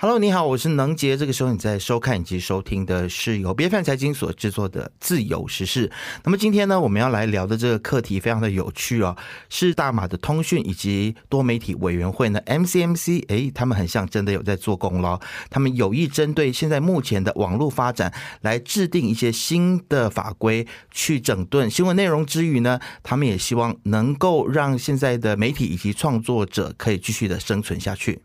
Hello，你好，我是能杰。这个时候你在收看以及收听的是由 BFM 财经所制作的《自由时事》。那么今天呢，我们要来聊的这个课题非常的有趣哦，是大马的通讯以及多媒体委员会呢 （MCMC）。哎，他们很像真的有在做工咯，他们有意针对现在目前的网络发展来制定一些新的法规，去整顿新闻内容之余呢，他们也希望能够让现在的媒体以及创作者可以继续的生存下去。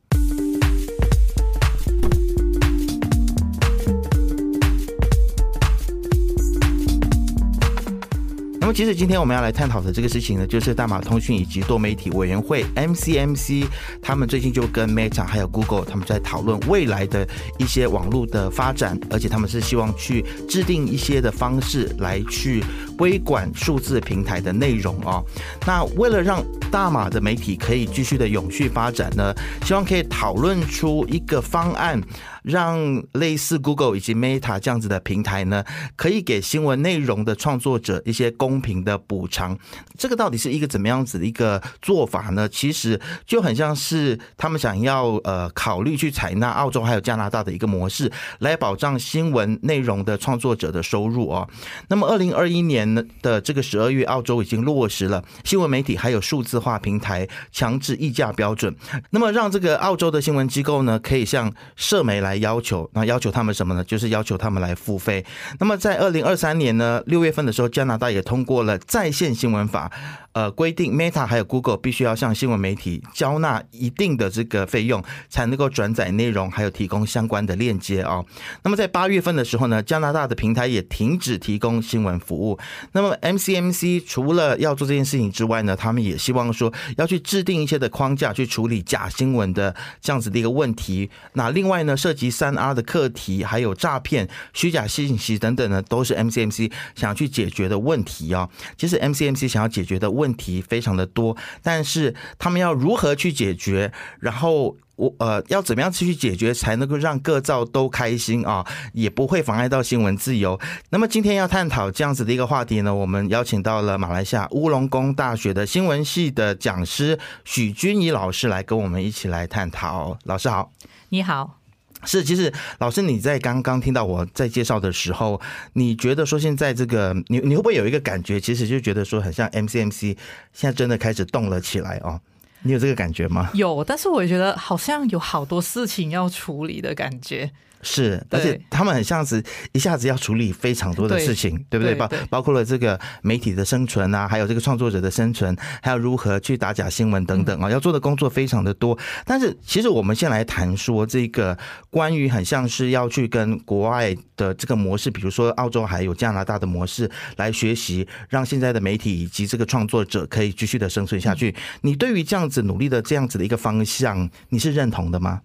那么，其实今天我们要来探讨的这个事情呢，就是大马通讯以及多媒体委员会 （MCMC） 他们最近就跟 Meta 还有 Google 他们在讨论未来的一些网络的发展，而且他们是希望去制定一些的方式来去微管数字平台的内容哦。那为了让大马的媒体可以继续的永续发展呢，希望可以讨论出一个方案。让类似 Google 以及 Meta 这样子的平台呢，可以给新闻内容的创作者一些公平的补偿。这个到底是一个怎么样子的一个做法呢？其实就很像是他们想要呃考虑去采纳澳洲还有加拿大的一个模式，来保障新闻内容的创作者的收入哦。那么二零二一年的这个十二月，澳洲已经落实了新闻媒体还有数字化平台强制议价标准，那么让这个澳洲的新闻机构呢，可以向社媒来。要求，那要求他们什么呢？就是要求他们来付费。那么在二零二三年呢，六月份的时候，加拿大也通过了在线新闻法。呃，规定 Meta 还有 Google 必须要向新闻媒体交纳一定的这个费用，才能够转载内容，还有提供相关的链接啊。那么在八月份的时候呢，加拿大的平台也停止提供新闻服务。那么 MCMC 除了要做这件事情之外呢，他们也希望说要去制定一些的框架，去处理假新闻的这样子的一个问题。那另外呢，涉及三 R 的课题，还有诈骗、虚假信息等等呢，都是 MCMC 想要去解决的问题啊。其实 MCMC 想要解决的问问题非常的多，但是他们要如何去解决？然后我呃要怎么样去解决才能够让各造都开心啊？也不会妨碍到新闻自由。那么今天要探讨这样子的一个话题呢，我们邀请到了马来西亚乌龙工大学的新闻系的讲师许君怡老师来跟我们一起来探讨。老师好，你好。是，其实老师你在刚刚听到我在介绍的时候，你觉得说现在这个你你会不会有一个感觉，其实就觉得说很像 MCMC 现在真的开始动了起来哦？你有这个感觉吗？有，但是我觉得好像有好多事情要处理的感觉。是，而且他们很像是一下子要处理非常多的事情，对不对？包包括了这个媒体的生存啊，还有这个创作者的生存，还有如何去打假新闻等等啊，要做的工作非常的多。但是，其实我们先来谈说这个关于很像是要去跟国外的这个模式，比如说澳洲还有加拿大的模式来学习，让现在的媒体以及这个创作者可以继续的生存下去。你对于这样子努力的这样子的一个方向，你是认同的吗？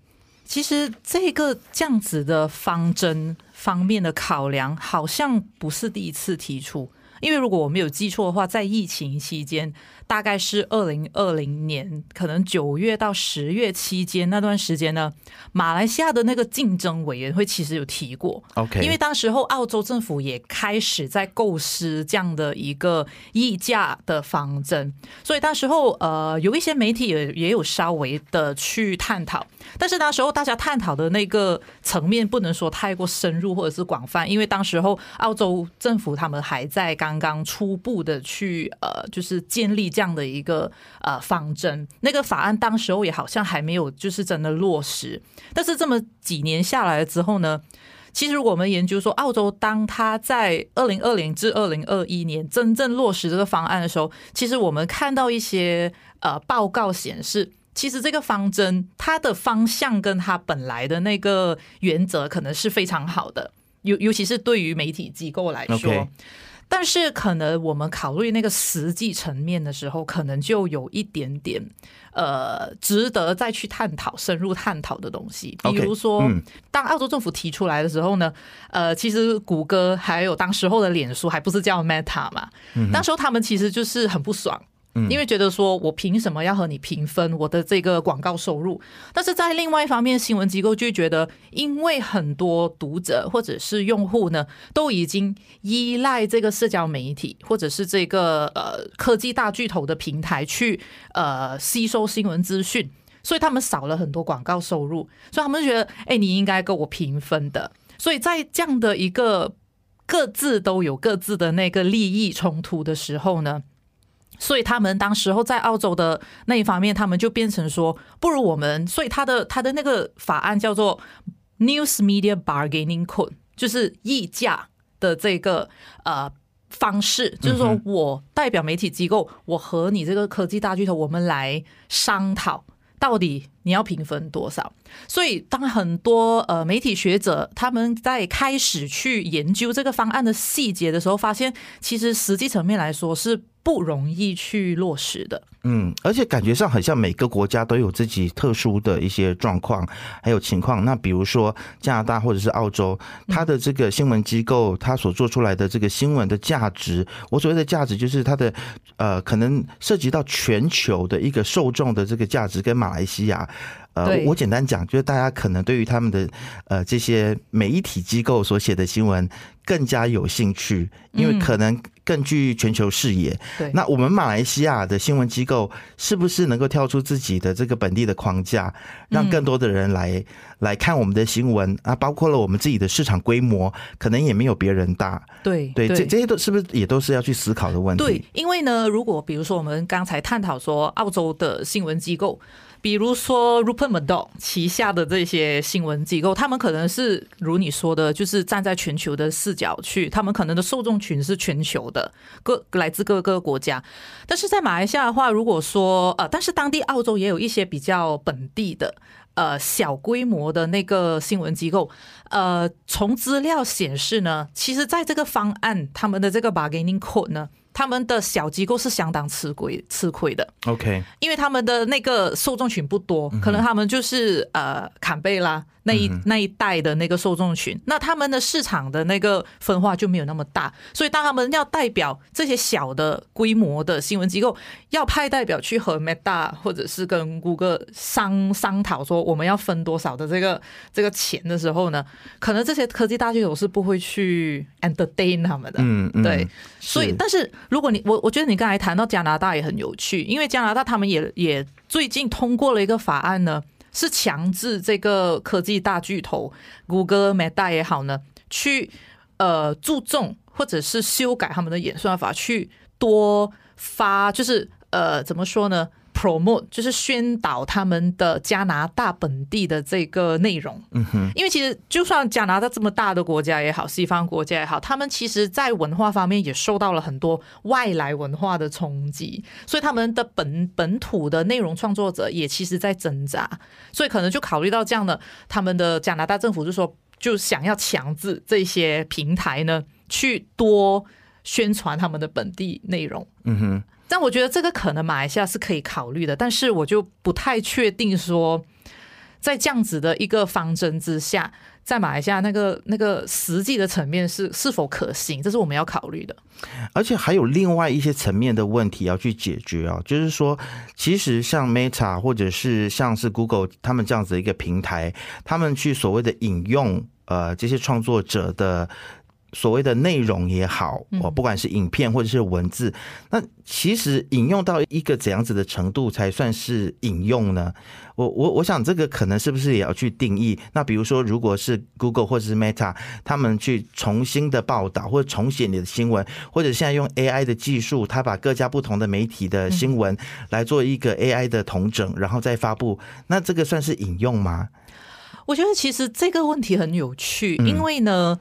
其实这个这样子的方针方面的考量，好像不是第一次提出。因为如果我没有记错的话，在疫情期间。大概是二零二零年，可能九月到十月期间那段时间呢，马来西亚的那个竞争委员会其实有提过，OK，因为当时候澳洲政府也开始在构思这样的一个议价的方针，所以当时候呃有一些媒体也也有稍微的去探讨，但是那时候大家探讨的那个层面不能说太过深入或者是广泛，因为当时候澳洲政府他们还在刚刚初步的去呃就是建立。这样的一个呃方针，那个法案当时候也好像还没有就是真的落实。但是这么几年下来之后呢，其实我们研究说，澳洲当他在二零二零至二零二一年真正落实这个方案的时候，其实我们看到一些呃报告显示，其实这个方针它的方向跟它本来的那个原则可能是非常好的，尤尤其是对于媒体机构来说。但是可能我们考虑那个实际层面的时候，可能就有一点点呃值得再去探讨、深入探讨的东西。比如说，当澳洲政府提出来的时候呢，呃，其实谷歌还有当时候的脸书还不是叫 Meta 嘛，当时候他们其实就是很不爽。因为觉得说我凭什么要和你平分我的这个广告收入？但是在另外一方面，新闻机构就觉得，因为很多读者或者是用户呢，都已经依赖这个社交媒体或者是这个呃科技大巨头的平台去呃吸收新闻资讯，所以他们少了很多广告收入，所以他们就觉得，哎，你应该跟我平分的。所以在这样的一个各自都有各自的那个利益冲突的时候呢，所以他们当时候在澳洲的那一方面，他们就变成说，不如我们，所以他的他的那个法案叫做 News Media Bargaining Code，就是议价的这个呃方式，就是说我代表媒体机构，我和你这个科技大巨头，我们来商讨。到底你要平分多少？所以当很多呃媒体学者他们在开始去研究这个方案的细节的时候，发现其实实际层面来说是不容易去落实的。嗯，而且感觉上很像每个国家都有自己特殊的一些状况还有情况。那比如说加拿大或者是澳洲，它的这个新闻机构，它所做出来的这个新闻的价值，我所谓的价值就是它的呃，可能涉及到全球的一个受众的这个价值，跟马来西亚。呃，我简单讲，就是大家可能对于他们的呃这些媒体机构所写的新闻更加有兴趣，因为可能更具全球视野。对，那我们马来西亚的新闻机构是不是能够跳出自己的这个本地的框架，让更多的人来来看我们的新闻啊？包括了我们自己的市场规模，可能也没有别人大。对对，这这些都是不是也都是要去思考的问题？对，因为呢，如果比如说我们刚才探讨说澳洲的新闻机构。比如说 Rupert Murdoch 旗下的这些新闻机构，他们可能是如你说的，就是站在全球的视角去，他们可能的受众群是全球的，各来自各个国家。但是在马来西亚的话，如果说呃，但是当地澳洲也有一些比较本地的呃小规模的那个新闻机构，呃，从资料显示呢，其实在这个方案他们的这个 bargaining code 呢。他们的小机构是相当吃亏吃亏的，OK，因为他们的那个受众群不多，可能他们就是呃坎贝拉。那一那一代的那个受众群，那他们的市场的那个分化就没有那么大，所以当他们要代表这些小的规模的新闻机构，要派代表去和 Meta 或者是跟谷歌商商讨说我们要分多少的这个这个钱的时候呢，可能这些科技大巨头是不会去 entertain 他们的，嗯嗯，对，所以但是如果你我我觉得你刚才谈到加拿大也很有趣，因为加拿大他们也也最近通过了一个法案呢。是强制这个科技大巨头谷歌、Meta 也好呢，去呃注重或者是修改他们的演算法，去多发，就是呃怎么说呢？promote 就是宣导他们的加拿大本地的这个内容，嗯哼，因为其实就算加拿大这么大的国家也好，西方国家也好，他们其实在文化方面也受到了很多外来文化的冲击，所以他们的本本土的内容创作者也其实在挣扎，所以可能就考虑到这样的，他们的加拿大政府就说，就想要强制这些平台呢去多宣传他们的本地内容，嗯哼。但我觉得这个可能马来西亚是可以考虑的，但是我就不太确定说，在这样子的一个方针之下，在马来西亚那个那个实际的层面是是否可行，这是我们要考虑的。而且还有另外一些层面的问题要去解决啊，就是说，其实像 Meta 或者是像是 Google 他们这样子的一个平台，他们去所谓的引用呃这些创作者的。所谓的内容也好，哦，不管是影片或者是文字，那其实引用到一个怎样子的程度才算是引用呢？我我我想这个可能是不是也要去定义？那比如说，如果是 Google 或者是 Meta 他们去重新的报道或者重写你的新闻，或者现在用 AI 的技术，他把各家不同的媒体的新闻来做一个 AI 的统整，然后再发布，那这个算是引用吗？我觉得其实这个问题很有趣，因为呢。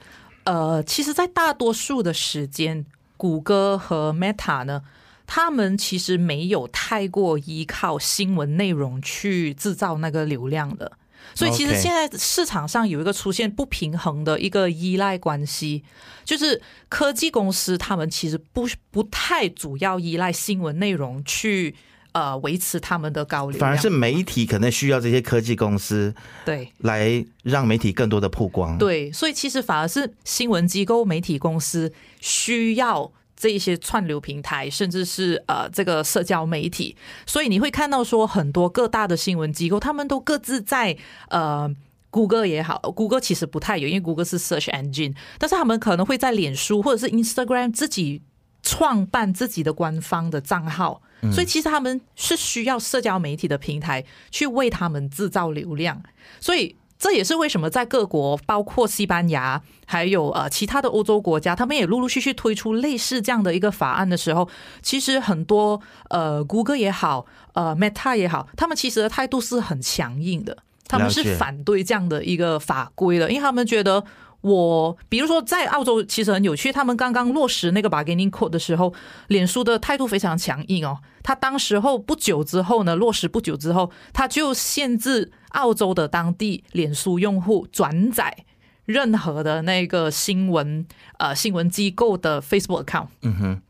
呃，其实，在大多数的时间，谷歌和 Meta 呢，他们其实没有太过依靠新闻内容去制造那个流量的。所以，其实现在市场上有一个出现不平衡的一个依赖关系，就是科技公司他们其实不不太主要依赖新闻内容去。呃，维持他们的高流，反而是媒体可能需要这些科技公司对来让媒体更多的曝光。对，所以其实反而是新闻机构、媒体公司需要这一些串流平台，甚至是呃这个社交媒体。所以你会看到说，很多各大的新闻机构，他们都各自在呃谷歌也好，谷歌其实不太有，因为谷歌是 search engine，但是他们可能会在脸书或者是 Instagram 自己。创办自己的官方的账号，所以其实他们是需要社交媒体的平台去为他们制造流量，所以。这也是为什么在各国，包括西班牙，还有呃其他的欧洲国家，他们也陆陆续续推出类似这样的一个法案的时候，其实很多呃谷歌也好，呃 Meta 也好，他们其实的态度是很强硬的，他们是反对这样的一个法规的，因为他们觉得。我比如说在澳洲其实很有趣，他们刚刚落实那个 bargaining code 的时候，脸书的态度非常强硬哦。他当时候不久之后呢，落实不久之后，他就限制澳洲的当地脸书用户转载任何的那个新闻呃新闻机构的 Facebook account。嗯哼，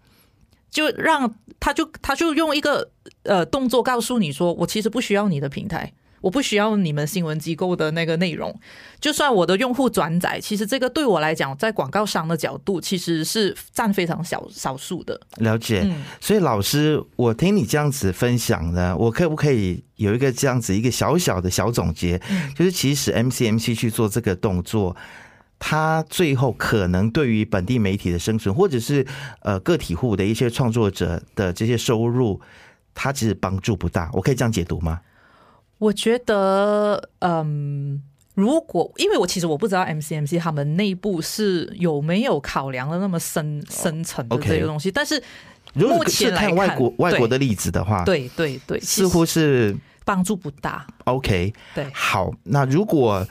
就让他就他就用一个呃动作告诉你说，我其实不需要你的平台。我不需要你们新闻机构的那个内容，就算我的用户转载，其实这个对我来讲，在广告商的角度，其实是占非常小少数的。了解，所以老师，我听你这样子分享呢，我可不可以有一个这样子一个小小的小总结？就是其实 MCMC 去做这个动作，它最后可能对于本地媒体的生存，或者是呃个体户的一些创作者的这些收入，它其实帮助不大。我可以这样解读吗？我觉得，嗯，如果因为我其实我不知道 MCMC 他们内部是有没有考量的那么深深层的这个东西，但是目前来看外国外国的例子的话，对对对，似乎是帮助不大。OK，对，好，那如果。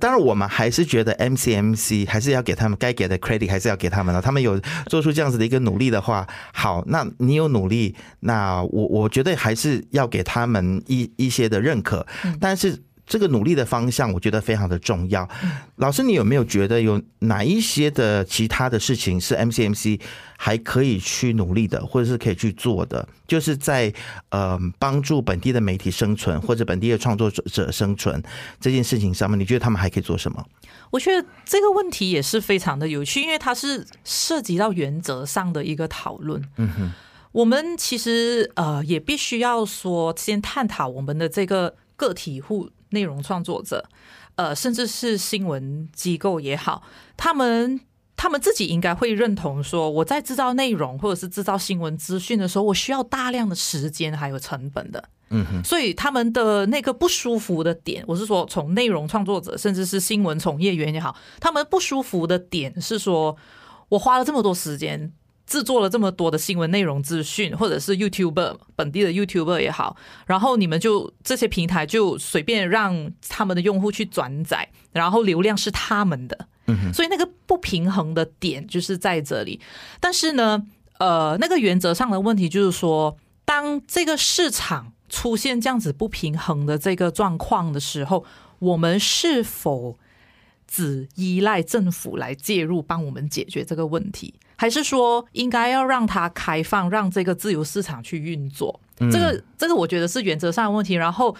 当然，我们还是觉得 MCMC 还是要给他们该给的 credit，还是要给他们的。他们有做出这样子的一个努力的话，好，那你有努力，那我我觉得还是要给他们一一些的认可。但是。这个努力的方向，我觉得非常的重要。老师，你有没有觉得有哪一些的其他的事情是 MCMC 还可以去努力的，或者是可以去做的？就是在呃帮助本地的媒体生存，或者本地的创作者生存这件事情上面，你觉得他们还可以做什么？我觉得这个问题也是非常的有趣，因为它是涉及到原则上的一个讨论。嗯哼，我们其实呃也必须要说，先探讨我们的这个个体户。内容创作者，呃，甚至是新闻机构也好，他们他们自己应该会认同说，我在制造内容或者是制造新闻资讯的时候，我需要大量的时间还有成本的。嗯哼，所以他们的那个不舒服的点，我是说，从内容创作者甚至是新闻从业员也好，他们不舒服的点是说，我花了这么多时间。制作了这么多的新闻内容资讯，或者是 YouTuber 本地的 YouTuber 也好，然后你们就这些平台就随便让他们的用户去转载，然后流量是他们的，所以那个不平衡的点就是在这里。但是呢，呃，那个原则上的问题就是说，当这个市场出现这样子不平衡的这个状况的时候，我们是否只依赖政府来介入帮我们解决这个问题？还是说应该要让它开放，让这个自由市场去运作？这个这个，我觉得是原则上的问题。然后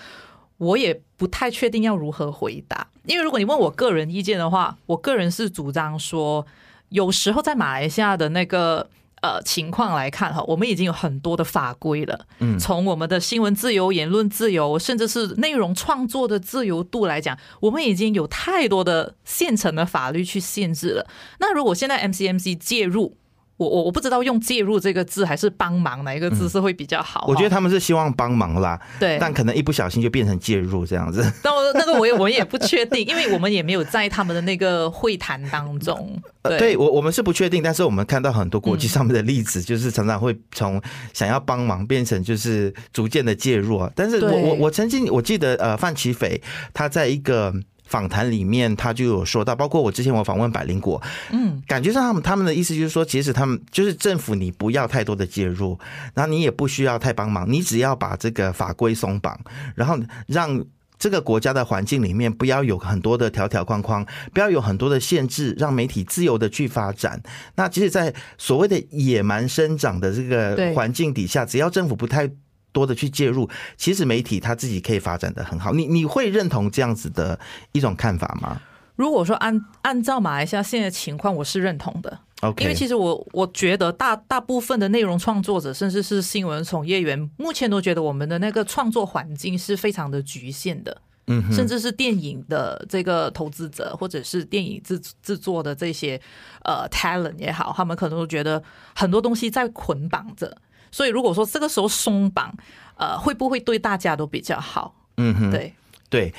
我也不太确定要如何回答，因为如果你问我个人意见的话，我个人是主张说，有时候在马来西亚的那个呃情况来看哈，我们已经有很多的法规了。嗯，从我们的新闻自由、言论自由，甚至是内容创作的自由度来讲，我们已经有太多的现成的法律去限制了。那如果现在 MCMC 介入，我我我不知道用介入这个字还是帮忙哪一个字是会比较好。我觉得他们是希望帮忙啦，对，但可能一不小心就变成介入这样子。但我那个我也我也不确定，因为我们也没有在他们的那个会谈当中。对，我我们是不确定，但是我们看到很多国际上面的例子，就是常常会从想要帮忙变成就是逐渐的介入。但是我我我曾经我记得呃范奇斐他在一个。访谈里面，他就有说到，包括我之前我访问百灵果，嗯，感觉上他们他们的意思就是说，其实他们就是政府，你不要太多的介入，然后你也不需要太帮忙，你只要把这个法规松绑，然后让这个国家的环境里面不要有很多的条条框框，不要有很多的限制，让媒体自由的去发展。那即使在所谓的野蛮生长的这个环境底下，只要政府不太。多的去介入，其实媒体他自己可以发展的很好。你你会认同这样子的一种看法吗？如果说按按照马来西亚现在的情况，我是认同的。OK，因为其实我我觉得大大部分的内容创作者，甚至是新闻从业员，目前都觉得我们的那个创作环境是非常的局限的。嗯甚至是电影的这个投资者，或者是电影制制作的这些呃 talent 也好，他们可能都觉得很多东西在捆绑着。所以如果说这个时候松绑，呃，会不会对大家都比较好？嗯哼，对，对。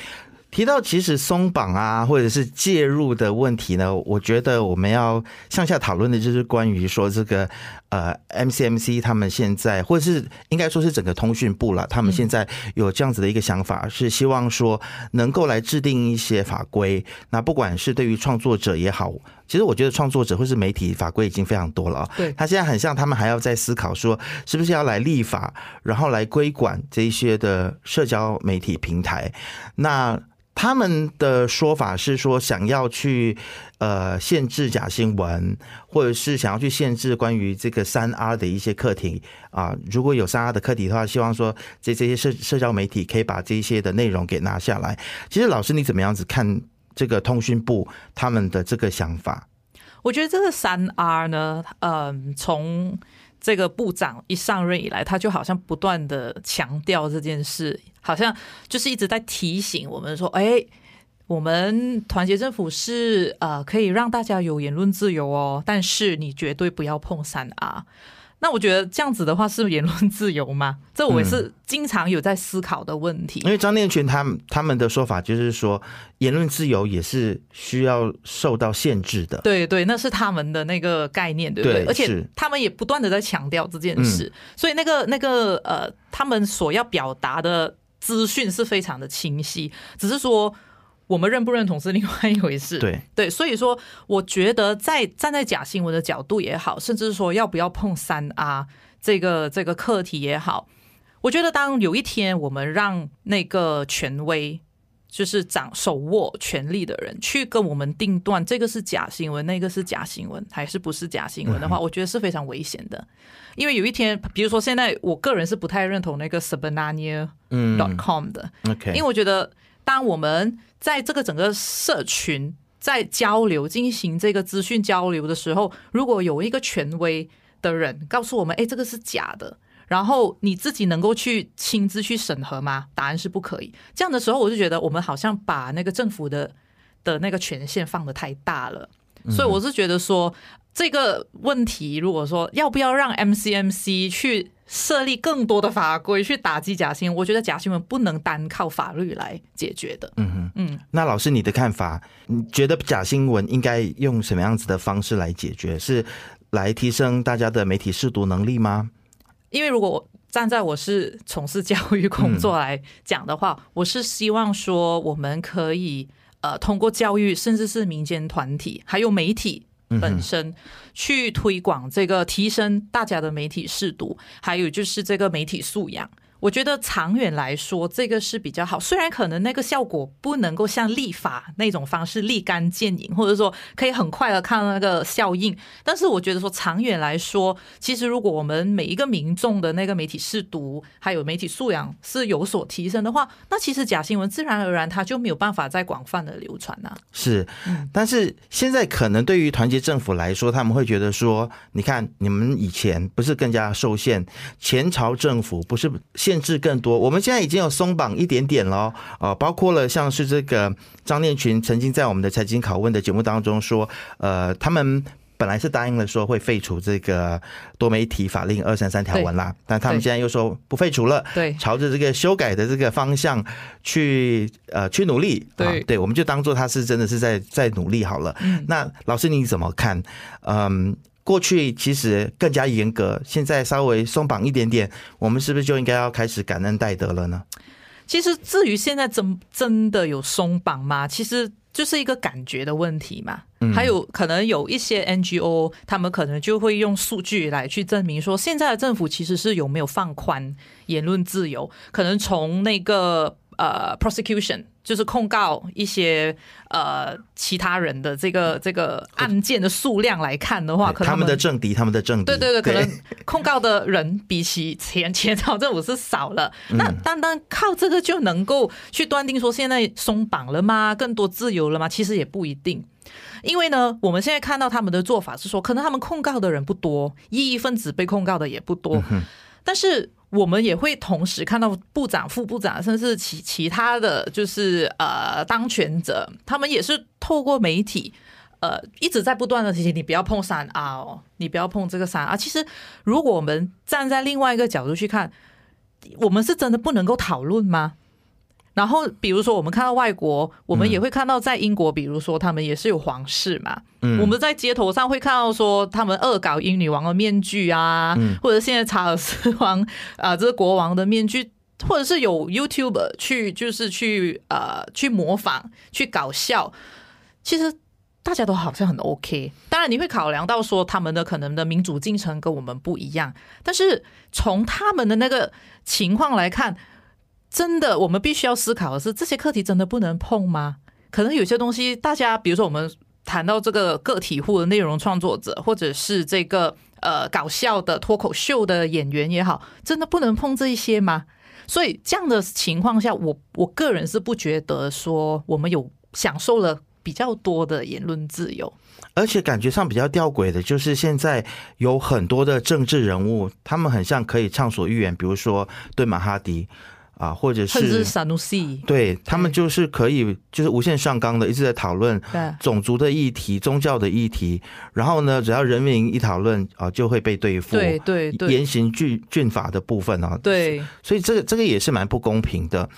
提到其实松绑啊，或者是介入的问题呢，我觉得我们要向下讨论的就是关于说这个呃 MCMC 他们现在，或者是应该说是整个通讯部了，他们现在有这样子的一个想法，是希望说能够来制定一些法规。那不管是对于创作者也好，其实我觉得创作者或是媒体法规已经非常多了啊。对他现在很像他们还要在思考说，是不是要来立法，然后来规管这一些的社交媒体平台。那他们的说法是说，想要去呃限制假新闻，或者是想要去限制关于这个三 R 的一些课题啊。如果有三 R 的课题的话，希望说这这些社社交媒体可以把这些的内容给拿下来。其实老师你怎么样子看这个通讯部他们的这个想法？我觉得这个三 R 呢，嗯，从这个部长一上任以来，他就好像不断的强调这件事，好像就是一直在提醒我们说，哎，我们团结政府是呃可以让大家有言论自由哦，但是你绝对不要碰三啊。那我觉得这样子的话是言论自由吗？这我也是经常有在思考的问题。因为张念群他们他们的说法就是说，言论自由也是需要受到限制的。对对，那是他们的那个概念，对不对？对而且他们也不断的在强调这件事，所以那个那个呃，他们所要表达的资讯是非常的清晰，只是说我们认不认同是另外一回事。对对，所以说我觉得在站在假新闻的角度也好，甚至是说要不要碰三 R 这个这个课题也好，我觉得当有一天我们让那个权威。就是掌手握权力的人去跟我们定断这个是假新闻，那个是假新闻，还是不是假新闻的话，我觉得是非常危险的。因为有一天，比如说现在，我个人是不太认同那个 Sabanania 嗯 dot com 的，，OK，因为我觉得，当我们在这个整个社群在交流、进行这个资讯交流的时候，如果有一个权威的人告诉我们，哎，这个是假的。然后你自己能够去亲自去审核吗？答案是不可以。这样的时候，我就觉得我们好像把那个政府的的那个权限放得太大了。所以我是觉得说，这个问题如果说要不要让 MCMC 去设立更多的法规去打击假新闻，我觉得假新闻不能单靠法律来解决的。嗯哼，嗯，那老师你的看法，你觉得假新闻应该用什么样子的方式来解决？是来提升大家的媒体识读能力吗？因为如果我站在我是从事教育工作来讲的话，我是希望说我们可以呃通过教育，甚至是民间团体还有媒体本身去推广这个提升大家的媒体视读，还有就是这个媒体素养。我觉得长远来说，这个是比较好。虽然可能那个效果不能够像立法那种方式立竿见影，或者说可以很快的看到那个效应，但是我觉得说长远来说，其实如果我们每一个民众的那个媒体识读还有媒体素养是有所提升的话，那其实假新闻自然而然它就没有办法再广泛的流传呐、是，但是现在可能对于团结政府来说，他们会觉得说，你看你们以前不是更加受限，前朝政府不是限制更多，我们现在已经有松绑一点点了，呃，包括了像是这个张念群曾经在我们的财经拷问的节目当中说，呃，他们。本来是答应了说会废除这个多媒体法令二三三条文啦，但他们现在又说不废除了，对朝着这个修改的这个方向去呃去努力，对啊对，我们就当做他是真的是在在努力好了。嗯那老师你怎么看？嗯，过去其实更加严格，现在稍微松绑一点点，我们是不是就应该要开始感恩戴德了呢？其实至于现在真真的有松绑吗？其实就是一个感觉的问题嘛。还有可能有一些 NGO，他们可能就会用数据来去证明说，现在的政府其实是有没有放宽言论自由。可能从那个呃 prosecution，就是控告一些呃其他人的这个这个案件的数量来看的话，可能他们的政敌，他们的政敌，对对对，可能控告的人比起前前朝政府是少了。那单单靠这个就能够去断定说现在松绑了吗？更多自由了吗？其实也不一定。因为呢，我们现在看到他们的做法是说，可能他们控告的人不多，异议分子被控告的也不多，但是。我们也会同时看到部长、副部长，甚至其其他的就是呃当权者，他们也是透过媒体。呃，一直在不断的提醒你不要碰三 R 哦，你不要碰这个三 R。其实，如果我们站在另外一个角度去看，我们是真的不能够讨论吗？然后，比如说我们看到外国，我们也会看到在英国，比如说他们也是有皇室嘛。嗯，我们在街头上会看到说他们恶搞英女王的面具啊，或者现在查尔斯王 啊，这个国王的面具，或者是有 YouTube 去就是去呃去模仿去搞笑，其实。大家都好像很 OK，当然你会考量到说他们的可能的民主进程跟我们不一样，但是从他们的那个情况来看，真的我们必须要思考的是，这些课题真的不能碰吗？可能有些东西，大家比如说我们谈到这个个体户的内容创作者，或者是这个呃搞笑的脱口秀的演员也好，真的不能碰这一些吗？所以这样的情况下，我我个人是不觉得说我们有享受了。比较多的言论自由，而且感觉上比较吊诡的，就是现在有很多的政治人物，他们很像可以畅所欲言，比如说对马哈迪啊，或者是对他们就是可以就是无限上纲的，一直在讨论种族的议题、宗教的议题，然后呢，只要人民一讨论啊，就会被对付，对对对，严刑峻峻法的部分啊，对，所以这个这个也是蛮不公平的。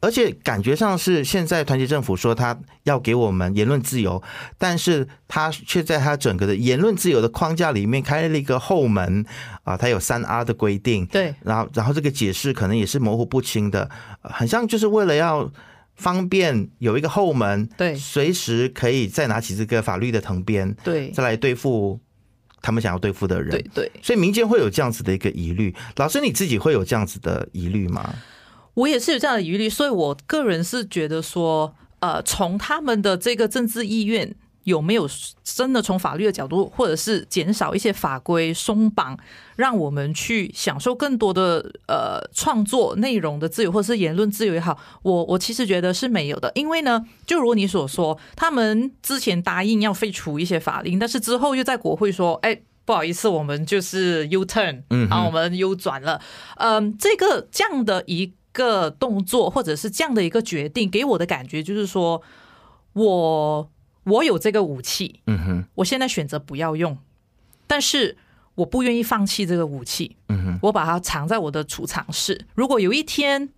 而且感觉上是现在团结政府说他要给我们言论自由，但是他却在他整个的言论自由的框架里面开了一个后门啊，他有三 R 的规定，对，然后然后这个解释可能也是模糊不清的，很像就是为了要方便有一个后门，对，随时可以再拿起这个法律的藤鞭，对，再来对付他们想要对付的人，对对，所以民间会有这样子的一个疑虑，老师你自己会有这样子的疑虑吗？我也是有这样的疑虑，所以我个人是觉得说，呃，从他们的这个政治意愿有没有真的从法律的角度，或者是减少一些法规松绑，让我们去享受更多的呃创作内容的自由，或者是言论自由也好，我我其实觉得是没有的。因为呢，就如你所说，他们之前答应要废除一些法令，但是之后又在国会说，哎，不好意思，我们就是 U turn，嗯，啊，我们 U 转了，嗯，这个这样的一。个动作，或者是这样的一个决定，给我的感觉就是说，我我有这个武器，嗯哼，我现在选择不要用，但是我不愿意放弃这个武器，嗯哼，我把它藏在我的储藏室。如果有一天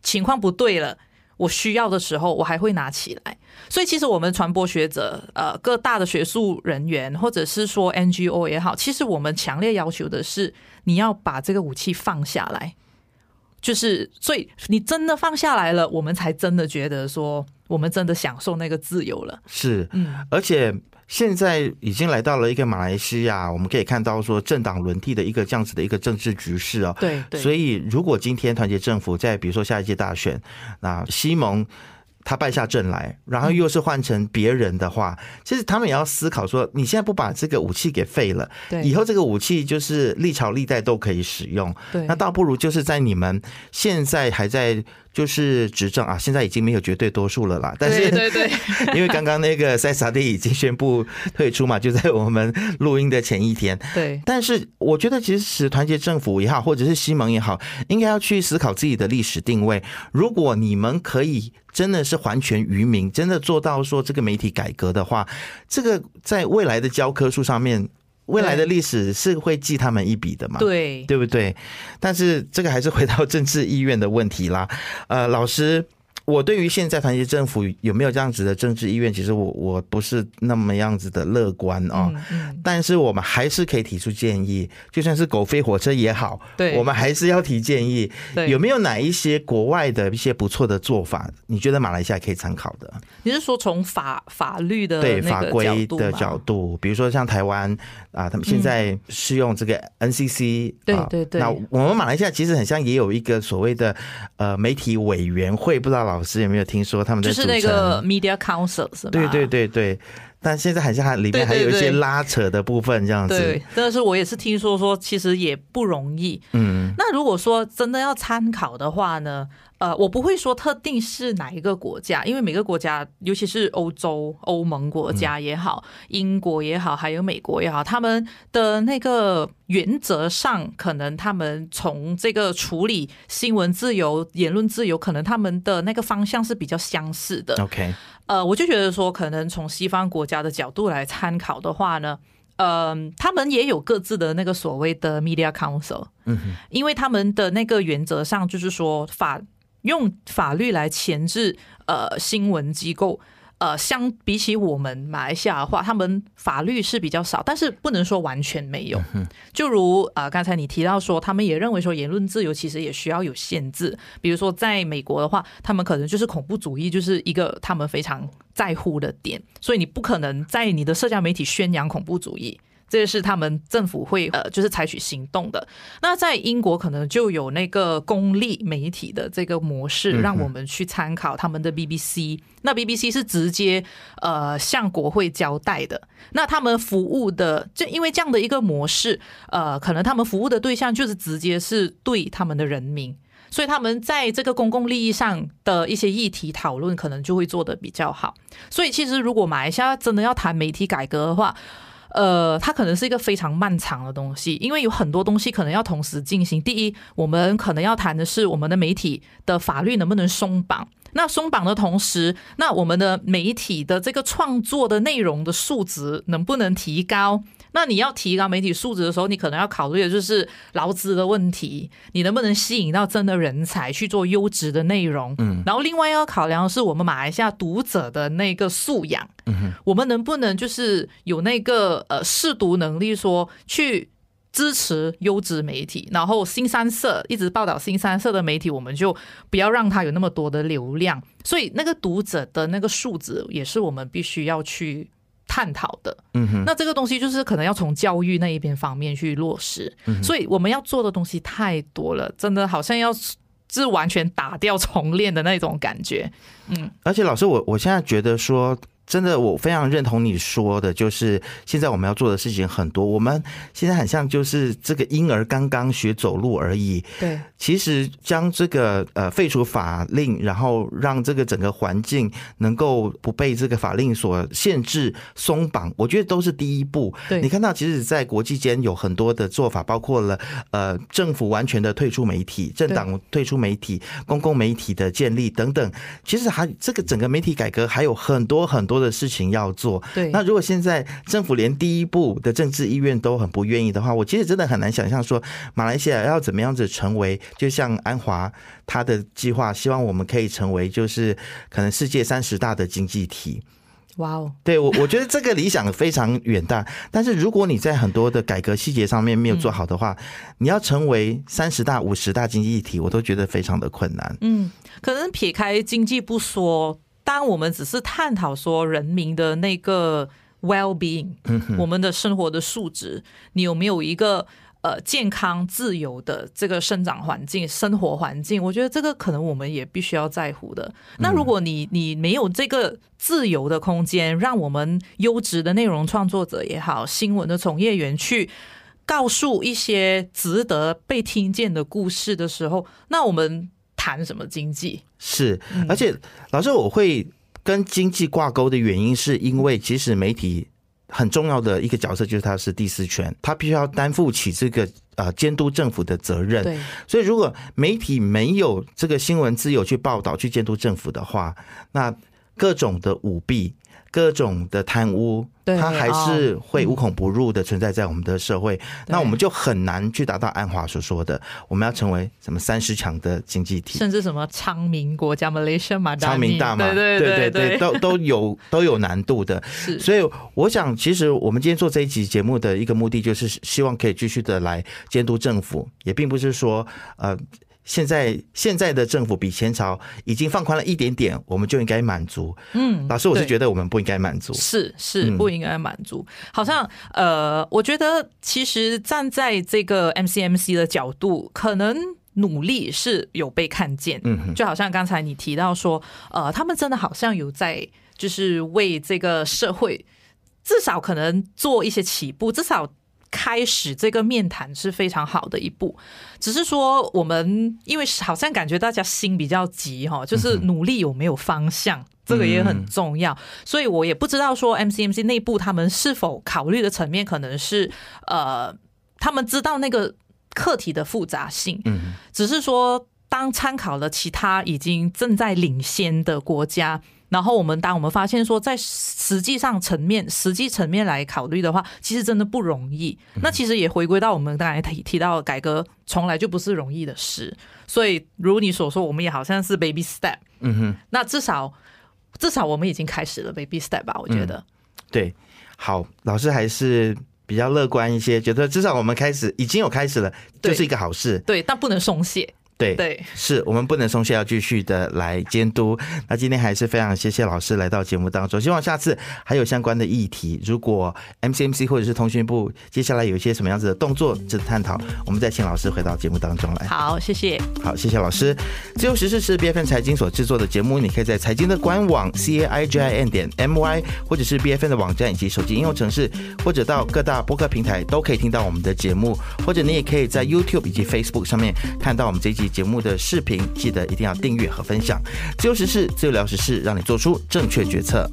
情况不对了，我需要的时候，我还会拿起来。所以，其实我们传播学者，呃，各大的学术人员，或者是说 NGO 也好，其实我们强烈要求的是，你要把这个武器放下来。就是，所以你真的放下来了，我们才真的觉得说，我们真的享受那个自由了。是，嗯，而且现在已经来到了一个马来西亚，我们可以看到说政党轮替的一个这样子的一个政治局势哦。对对。所以，如果今天团结政府在比如说下一届大选，那西蒙。他败下阵来，然后又是换成别人的话，其实他们也要思考说：你现在不把这个武器给废了，对，以后这个武器就是历朝历代都可以使用，对，那倒不如就是在你们现在还在。就是执政啊，现在已经没有绝对多数了啦。但是，对对，因为刚刚那个塞萨蒂已经宣布退出嘛，就在我们录音的前一天。对，但是我觉得其实团结政府也好，或者是西蒙也好，应该要去思考自己的历史定位。如果你们可以真的是还权于民，真的做到说这个媒体改革的话，这个在未来的教科书上面。未来的历史是会记他们一笔的嘛？对，对不对？但是这个还是回到政治意愿的问题啦。呃，老师。我对于现在团结政府有没有这样子的政治意愿，其实我我不是那么样子的乐观啊。但是我们还是可以提出建议，就算是狗飞火车也好，对，我们还是要提建议。有没有哪一些国外的一些不错的做法？你觉得马来西亚可以参考的？你是说从法法律的对法规的角度，比如说像台湾啊，他们现在是用这个 NCC，对对对。那我们马来西亚其实很像也有一个所谓的呃媒体委员会，不知道老。老师有没有听说他们在就是那个 Media Council 是吧？对对对对，但现在好像还里面还有一些拉扯的部分，这样子。对，但是我也是听说说，其实也不容易。嗯，那如果说真的要参考的话呢？呃，我不会说特定是哪一个国家，因为每个国家，尤其是欧洲、欧盟国家也好，英国也好，还有美国也好，他们的那个原则上，可能他们从这个处理新闻自由、言论自由，可能他们的那个方向是比较相似的。OK，呃，我就觉得说，可能从西方国家的角度来参考的话呢。嗯，他们也有各自的那个所谓的 media council，嗯，因为他们的那个原则上就是说法用法律来钳制呃新闻机构。呃，相比起我们马来西亚的话，他们法律是比较少，但是不能说完全没有。就如呃，刚才你提到说，他们也认为说言论自由其实也需要有限制。比如说，在美国的话，他们可能就是恐怖主义就是一个他们非常在乎的点，所以你不可能在你的社交媒体宣扬恐怖主义。这是他们政府会呃，就是采取行动的。那在英国可能就有那个公立媒体的这个模式，让我们去参考他们的 BBC。那 BBC 是直接呃向国会交代的。那他们服务的，就因为这样的一个模式，呃，可能他们服务的对象就是直接是对他们的人民，所以他们在这个公共利益上的一些议题讨论，可能就会做得比较好。所以其实如果马来西亚真的要谈媒体改革的话，呃，它可能是一个非常漫长的东西，因为有很多东西可能要同时进行。第一，我们可能要谈的是我们的媒体的法律能不能松绑。那松绑的同时，那我们的媒体的这个创作的内容的数值能不能提高？那你要提高媒体素质的时候，你可能要考虑的就是劳资的问题，你能不能吸引到真的人才去做优质的内容？嗯，然后另外要考量的是我们马来西亚读者的那个素养，嗯我们能不能就是有那个呃试读能力，说去支持优质媒体，然后新三社一直报道新三社的媒体，我们就不要让它有那么多的流量，所以那个读者的那个素质也是我们必须要去。探讨的，嗯哼，那这个东西就是可能要从教育那一边方面去落实，嗯所以我们要做的东西太多了，真的好像要是完全打掉重练的那种感觉，嗯，而且老师，我我现在觉得说。真的，我非常认同你说的，就是现在我们要做的事情很多。我们现在很像就是这个婴儿刚刚学走路而已。对，其实将这个呃废除法令，然后让这个整个环境能够不被这个法令所限制松绑，我觉得都是第一步。对，你看到其实，在国际间有很多的做法，包括了呃政府完全的退出媒体、政党退出媒体、公共媒体的建立等等。其实还这个整个媒体改革还有很多很多。多的事情要做，对。那如果现在政府连第一步的政治意愿都很不愿意的话，我其实真的很难想象说马来西亚要怎么样子成为，就像安华他的计划，希望我们可以成为就是可能世界三十大的经济体。哇哦，对我我觉得这个理想非常远大，但是如果你在很多的改革细节上面没有做好的话，你要成为三十大、五十大经济体，我都觉得非常的困难。嗯，可能撇开经济不说。当我们只是探讨说人民的那个 well being，我们的生活的素质，你有没有一个呃健康自由的这个生长环境、生活环境？我觉得这个可能我们也必须要在乎的。那如果你你没有这个自由的空间，让我们优质的内容创作者也好，新闻的从业员去告诉一些值得被听见的故事的时候，那我们。谈什么经济是，而且老师，我会跟经济挂钩的原因，是因为其实媒体很重要的一个角色就是它是第四权，它必须要担负起这个呃监督政府的责任。对，所以如果媒体没有这个新闻自由去报道、去监督政府的话，那各种的舞弊。各种的贪污，它还是会无孔不入的存在在我们的社会，那我们就很难去达到安华所说的，我们要成为什么三十强的经济体，甚至什么昌明国家 Malaysia 嘛，昌明大嘛，对对对对，都都有都有难度的。是，所以我想，其实我们今天做这一集节目的一个目的，就是希望可以继续的来监督政府，也并不是说呃。现在现在的政府比前朝已经放宽了一点点，我们就应该满足。嗯，老师，我是觉得我们不应该满足，是是不应该满足。好像呃，我觉得其实站在这个 MCMC 的角度，可能努力是有被看见。嗯，就好像刚才你提到说，呃，他们真的好像有在就是为这个社会。至少可能做一些起步，至少开始这个面谈是非常好的一步。只是说我们因为好像感觉大家心比较急哈，就是努力有没有方向，这个也很重要。所以我也不知道说 MCMC 内部他们是否考虑的层面可能是呃，他们知道那个课题的复杂性，嗯，只是说当参考了其他已经正在领先的国家。然后我们当我们发现说，在实际上层面、实际层面来考虑的话，其实真的不容易。那其实也回归到我们刚才提提到，改革从来就不是容易的事。所以，如你所说，我们也好像是 baby step。嗯哼。那至少，至少我们已经开始了 baby step 吧？我觉得。对，好，老师还是比较乐观一些，觉得至少我们开始已经有开始了，就是一个好事。对，但不能松懈。对对，是我们不能松懈，要继续的来监督。那今天还是非常谢谢老师来到节目当中，希望下次还有相关的议题，如果 MCMC 或者是通讯部接下来有一些什么样子的动作值得探讨，我们再请老师回到节目当中来。好，谢谢。好，谢谢老师。自由时事是 BFN 财经所制作的节目，你可以在财经的官网 c a i j i n 点 m y，或者是 BFN 的网站以及手机应用程式，或者到各大播客平台都可以听到我们的节目，或者你也可以在 YouTube 以及 Facebook 上面看到我们这一节目的视频，记得一定要订阅和分享。自由时事，自由聊时事，让你做出正确决策。